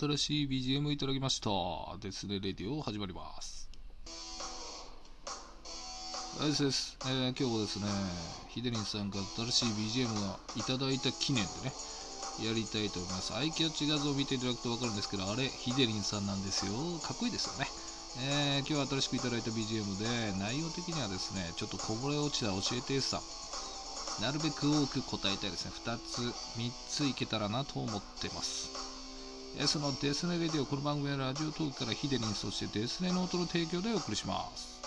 新しい BGM いただきました。ですね、レディオ始まります。はい、ですです。えー今日はですね、ヒデリンさんが新しい BGM がいただいた記念でね、やりたいと思います。アイキャッチ画像を見ていただくと分かるんですけど、あれ、ヒデリンさんなんですよ。かっこいいですよね。えー今日は新しくいただいた BGM で、内容的にはですね、ちょっとこぼれ落ちた教えてさん。なるべく多く答えたいですね。2つ、3ついけたらなと思ってます。えそのデスネレディオ、この番組はラジオトークからヒデリン、そしてデスネノートの提供でお送りします。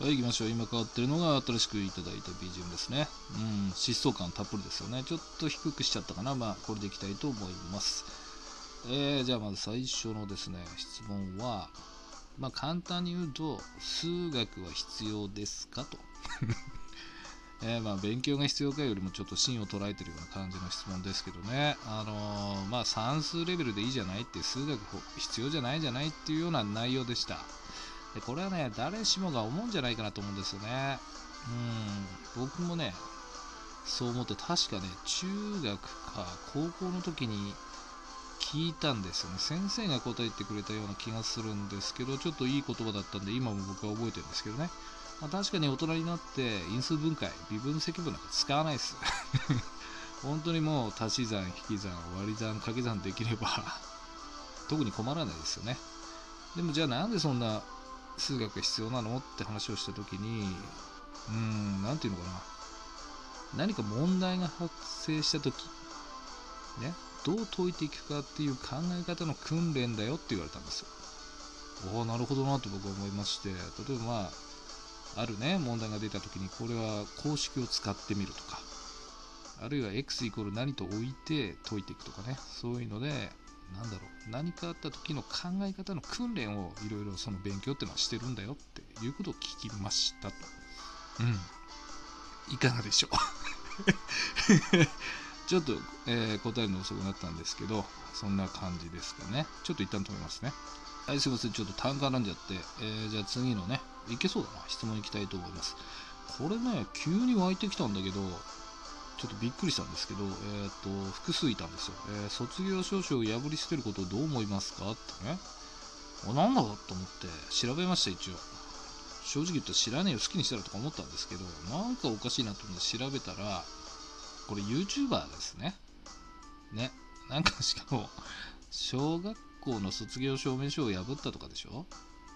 はい、行きましょう。今変わってるのが新しくいただいた BGM ですね。うん、疾走感たっぷりですよね。ちょっと低くしちゃったかな。まあ、これでいきたいと思います。えー、じゃあまず最初のですね、質問は、まあ、簡単に言うと、数学は必要ですかと。えまあ、勉強が必要かよりもちょっと芯を捉えてるような感じの質問ですけどね、あのーまあ、算数レベルでいいじゃないって数学必要じゃないじゃないっていうような内容でした。でこれはね、誰しもが思うんじゃないかなと思うんですよね。うん、僕もね、そう思って、確かね、中学か高校の時に聞いたんですよね。先生が答えてくれたような気がするんですけど、ちょっといい言葉だったんで、今も僕は覚えてるんですけどね。まあ、確かに大人になって因数分解、微分積分なんか使わないです。本当にもう足し算、引き算、割り算、掛け算できれば 特に困らないですよね。でもじゃあなんでそんな数学が必要なのって話をした時にうーんなんていうのかな何か問題が発生した時ねどう解いていくかっていう考え方の訓練だよって言われたんですよ。おおなるほどなと僕は思いまして。例えばまああるね問題が出た時にこれは公式を使ってみるとか。あるいは x イコール何と置いて解いていくとかね。そういうのでなんだろう。何かあった時の考え方の訓練をいろいろその勉強っていうのはしてるんだよっていうことを聞きましたと。うん。いかがでしょう？ちょっと、えー答えるの遅くなったんですけど、そんな感じですかね。ちょっと一旦止めますね。はい、すいません。ちょっと単価なんじゃって、えーじゃあ次のね、いけそうだな。質問いきたいと思います。これね、急に湧いてきたんだけど、ちょっとびっくりしたんですけど、えー、と複数いたんですよ、えー卒業証書を破り捨てることをどう思いますか？ってね。あなんだろうと思って調べました、一応。正直言ったら知らねえよ、好きにしたらとか思ったんですけど、なんかおかしいなと思って調べたら、これ YouTuber ですね。ね。なんかしかも、小学校の卒業証明書を破ったとかでしょ？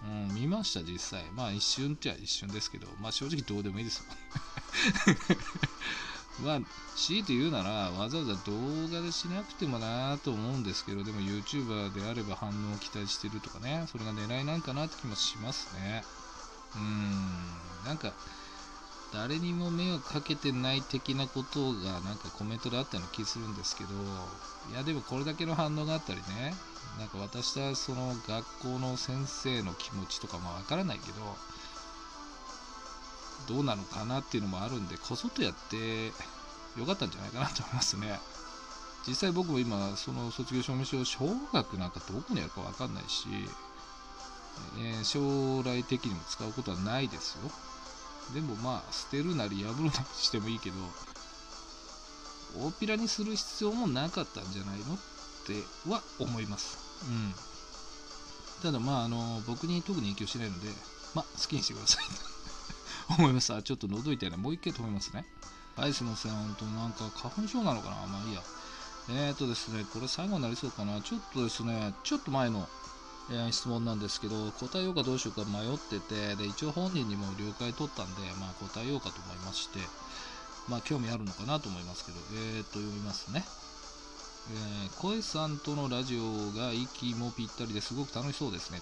うん、見ました、実際。まあ一瞬っちゃ一瞬ですけど、まあ正直どうでもいいですよ。まあ、強いて言うなら、わざわざ動画でしなくてもなぁと思うんですけど、でも YouTuber であれば反応を期待してるとかね、それが狙いなんかなって気もしますね。うーん、なんか、誰にも迷惑かけてない的なことがなんかコメントであったような気するんですけど、いやでもこれだけの反応があったりね、なんか私はその学校の先生の気持ちとかもわからないけど、どうなのかなっていうのもあるんで、こそっとやってよかったんじゃないかなと思いますね。実際僕も今、その卒業証明書を、小学なんかどこにあるかわかんないし、えー将来的にも使うことはないですよ。でもまあ、捨てるなり破るなりしてもいいけど、大っぴらにする必要もなかったんじゃないのっては思います。うん。ただまあ、あの、僕に特に影響しないので、まあ、好きにしてください。思います。あ、ちょっと喉痛いな。もう一回止めますね。はい、すいません。本当なんか花粉症なのかなまあいいや。えーとですね、これ最後になりそうかな。ちょっとですね、ちょっと前の、え質問なんですけど、答えようかどうしようか迷ってて、で、一応本人にも了解取ったんで、まあ答えようかと思いまして、まあ興味あるのかなと思いますけど、えーと、読みますね。えー、声さんとのラジオが息もぴったりですごく楽しそうですね。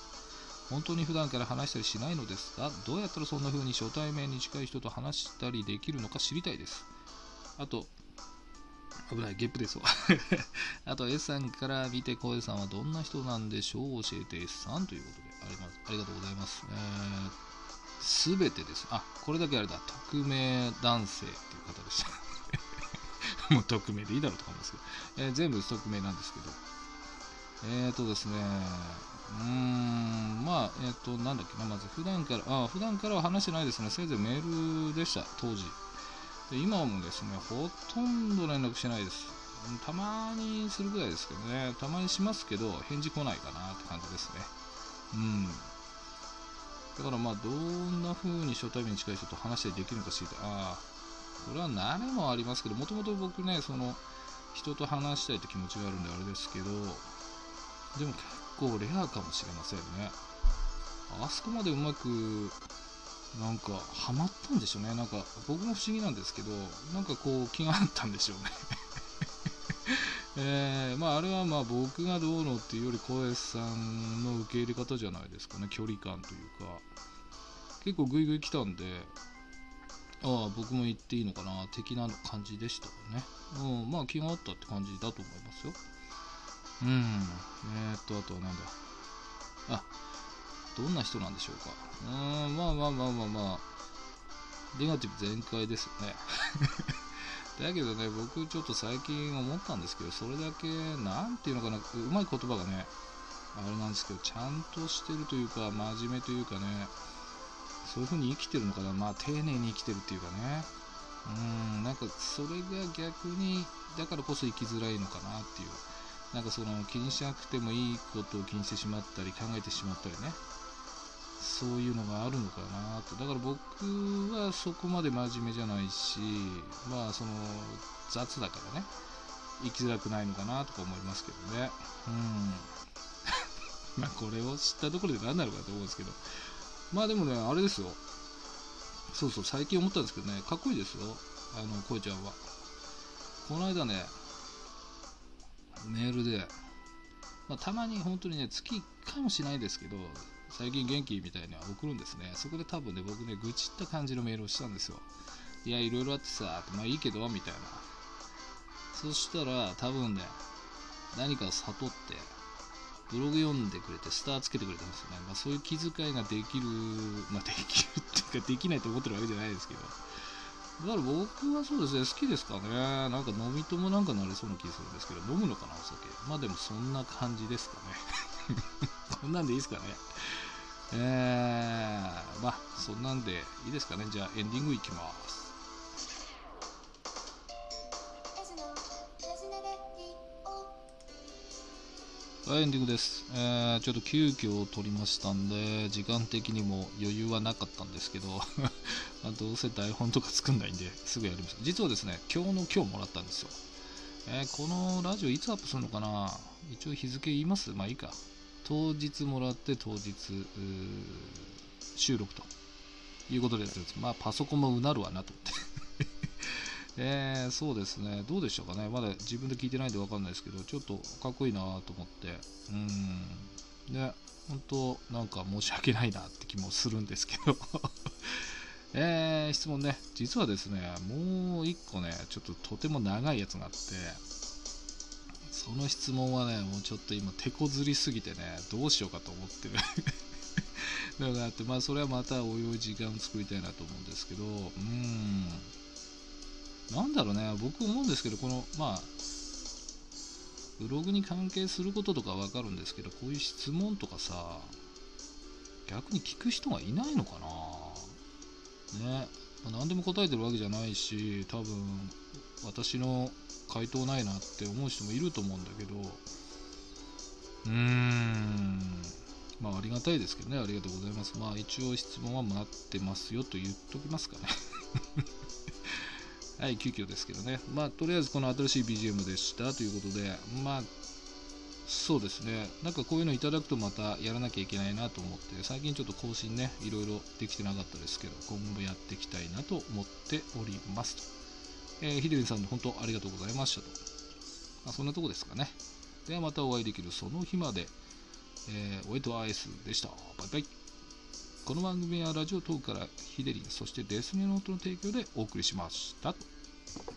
本当に普段から話したりしないのですかどうやったらそんな風に初対面に近い人と話したりできるのか知りたいです。あと、危ない、ゲップですわ。あと、S さんから見て、声さんはどんな人なんでしょう？教えて S さんということであります。ありがとうございます。す、べ、てです。あ、これだけあれだ。匿名男性っていう方でした。もう匿名でいいだろうと思いますけど、えー全部匿名なんですけど、えーとですね、うーん、まあ、えっ、と、なんだっけな、まず普段から、あ普段からは話してないですね。せいぜいメールでした、当時。で今もですね、ほとんど連絡しないです。たまにするぐらいですけどね、たまにしますけど、返事来ないかなって感じですね。うん。だからまあ、どんな風に初対面に近い人と話したりできるのか知りたい。ああ、これは慣れもありますけど、もともと僕ね、その、人と話したいって気持ちがあるんであれですけど、でも結構レアかもしれませんね。あそこまでうまく、なんか、ハマったんでしょうね。なんか、僕も不思議なんですけど、なんかこう、気があったんでしょうね。えー、まあ、あれはまあ僕がどうのっていうより、小江さんの受け入れ方じゃないですかね。距離感というか。結構グイグイ来たんで、ああ、僕も言っていいのかな、的な感じでしたね。うん、まあ気があったって感じだと思いますよ。うん。えー、っと、あとはなんだ。あ、どんな人なんでしょうか？うーん、まあまあまあまあまあ、ネガティブ全開ですよね。だけどね、僕ちょっと最近思ったんですけど、それだけ、なんていうのかな、うまい言葉がね、あれなんですけど、ちゃんとしてるというか、真面目というかね、そういう風に生きてるのかな、まあ丁寧に生きてるっていうかね、うん、なんかそれが逆に、だからこそ生きづらいのかなっていう、なんかその気にしなくてもいいことを気にしてしまったり、考えてしまったりね、そういうのがあるのかなと。だから僕はそこまで真面目じゃないし、まあその雑だからね、生きづらくないのかなとか思いますけどね。うん。まあこれを知ったところで何なのかと思うんですけど。まあでもね、あれですよ。そうそう、最近思ったんですけどね、かっこいいですよ。あの、こいちゃんは。この間ね、メールで、まあ、たまに本当にね、月1回もしないですけど、最近元気みたいには送るんですね。そこで多分ね、僕ね、愚痴った感じのメールをしたんですよ。いや、いろいろあってさ、まあいいけど、みたいな。そしたら、多分ね、何かを悟って、ブログ読んでくれて、スターつけてくれたんですよね。まあそういう気遣いができる、まあできるっていうか、できないと思ってるわけじゃないですけど。だから僕はそうですね、好きですかね。なんか飲み友なんかなれそうな気するんですけど、飲むのかな、お酒。まあでもそんな感じですかね。こんなんでいいですかね。えー、まあそんなんでいいですかね。じゃあエンディングいきます。はい、エンディングです。えー、ちょっと急遽撮りましたんで、時間的にも余裕はなかったんですけど、どうせ台本とか作んないんで、すぐやりました。実はですね、今日の今日もらったんですよ。えーこのラジオいつアップするのかな一応日付言いますまあいいか。当日もらって当日、収録と。いうことでやってるんです。まあパソコンもうなるわなと思って。えー、そうですね、どうでしたかね、まだ自分で聞いてないんで分かんないですけど、ちょっとかっこいいなと思って、うん、ね、本当、なんか申し訳ないなって気もするんですけど、えー、質問ね、実はですね、もう一個ね、ちょっととても長いやつがあって、その質問はね、もうちょっと今、手こずりすぎてね、どうしようかと思ってる。のがあって、まあ、それはまたおいおい時間を作りたいなと思うんですけど、うん、なんだろうね、僕思うんですけど、この、まあ、ブログに関係することとかわかるんですけど、こういう質問とかさ、逆に聞く人がいないのかな。ね、まあ何でも答えてるわけじゃないし、多分、私の回答ないなって思う人もいると思うんだけど、うーん、まあありがたいですけどね、ありがとうございます。まあ一応質問は待ってますよと言っときますかね。はい、急遽ですけどね。まあ、とりあえずこの新しい BGM でしたということで、まあ、そうですね。なんかこういうのいただくとまたやらなきゃいけないなと思って、最近ちょっと更新ね、いろいろできてなかったですけど、今後もやっていきたいなと思っておりますと。えー、ヒデリンさん本当ありがとうございましたと。まあ、そんなとこですかね。ではまたお会いできるその日まで、えー、おえとアイスでした。バイバイ。この番組はラジオトークからヒデリン、そしてデスネノートの提供でお送りしました。